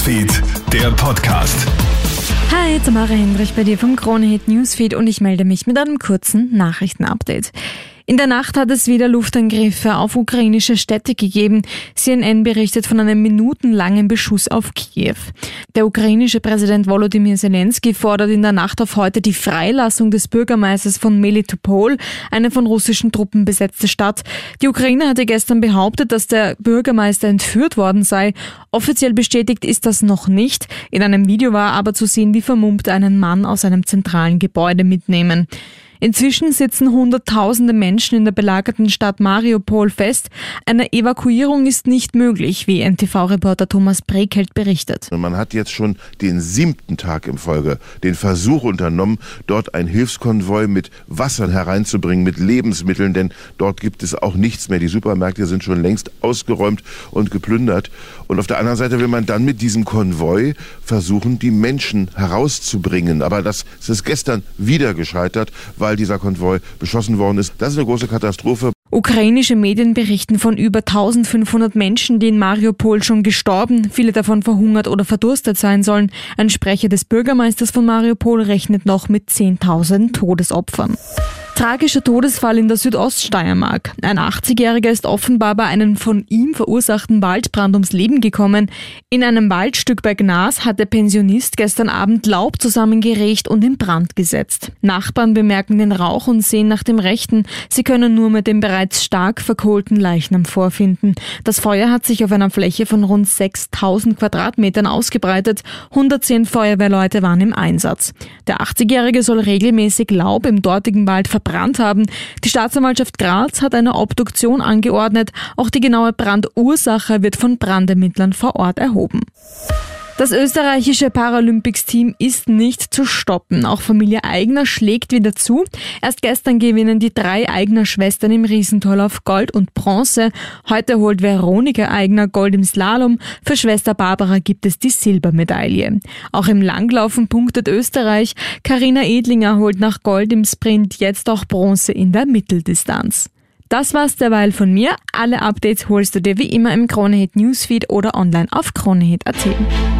Newsfeed, der Podcast. Hi, Tamara Hendrich bei dir vom Kronehit Newsfeed und ich melde mich mit einem kurzen Nachrichtenupdate. In der Nacht hat es wieder Luftangriffe auf ukrainische Städte gegeben. CNN berichtet von einem minutenlangen Beschuss auf Kiew. Der ukrainische Präsident Volodymyr Zelensky fordert in der Nacht auf heute die Freilassung des Bürgermeisters von Melitopol, eine von russischen Truppen besetzte Stadt. Die Ukraine hatte gestern behauptet, dass der Bürgermeister entführt worden sei. Offiziell bestätigt ist das noch nicht. In einem Video war aber zu sehen, wie vermummt einen Mann aus einem zentralen Gebäude mitnehmen. Inzwischen sitzen Hunderttausende Menschen in der belagerten Stadt Mariupol fest. Eine Evakuierung ist nicht möglich, wie NTV-Reporter Thomas Brekelt berichtet. Man hat jetzt schon den siebten Tag im Folge den Versuch unternommen, dort ein Hilfskonvoi mit Wassern hereinzubringen, mit Lebensmitteln, denn dort gibt es auch nichts mehr. Die Supermärkte sind schon längst ausgeräumt und geplündert. Und auf der anderen Seite will man dann mit diesem Konvoi versuchen, die Menschen herauszubringen. Aber das ist gestern wieder gescheitert, weil weil dieser Konvoi beschossen worden ist. Das ist eine große Katastrophe. Ukrainische Medien berichten von über 1500 Menschen, die in Mariupol schon gestorben, viele davon verhungert oder verdurstet sein sollen. Ein Sprecher des Bürgermeisters von Mariupol rechnet noch mit 10.000 Todesopfern. Tragischer Todesfall in der Südoststeiermark. Ein 80-Jähriger ist offenbar bei einem von ihm verursachten Waldbrand ums Leben gekommen. In einem Waldstück bei Gnas hat der Pensionist gestern Abend Laub zusammengeregt und in Brand gesetzt. Nachbarn bemerken den Rauch und sehen nach dem Rechten. Sie können nur mit dem bereits stark verkohlten Leichnam vorfinden. Das Feuer hat sich auf einer Fläche von rund 6000 Quadratmetern ausgebreitet. 110 Feuerwehrleute waren im Einsatz. Der 80-Jährige soll regelmäßig Laub im dortigen Wald verbrennen verbrannt haben. Die Staatsanwaltschaft Graz hat eine Obduktion angeordnet. Auch die genaue Brandursache wird von Brandermittlern vor Ort erhoben. Das österreichische Paralympics-Team ist nicht zu stoppen. Auch Familie Eigner schlägt wieder zu. Erst gestern gewinnen die drei Eigner Schwestern im Riesentorlauf Gold und Bronze. Heute holt Veronika Eigner Gold im Slalom. Für Schwester Barbara gibt es die Silbermedaille. Auch im Langlaufen punktet Österreich. Karina Edlinger holt nach Gold im Sprint jetzt auch Bronze in der Mitteldistanz. Das war's derweil von mir. Alle Updates holst du dir wie immer im Kronehit Newsfeed oder online auf kronehit.at.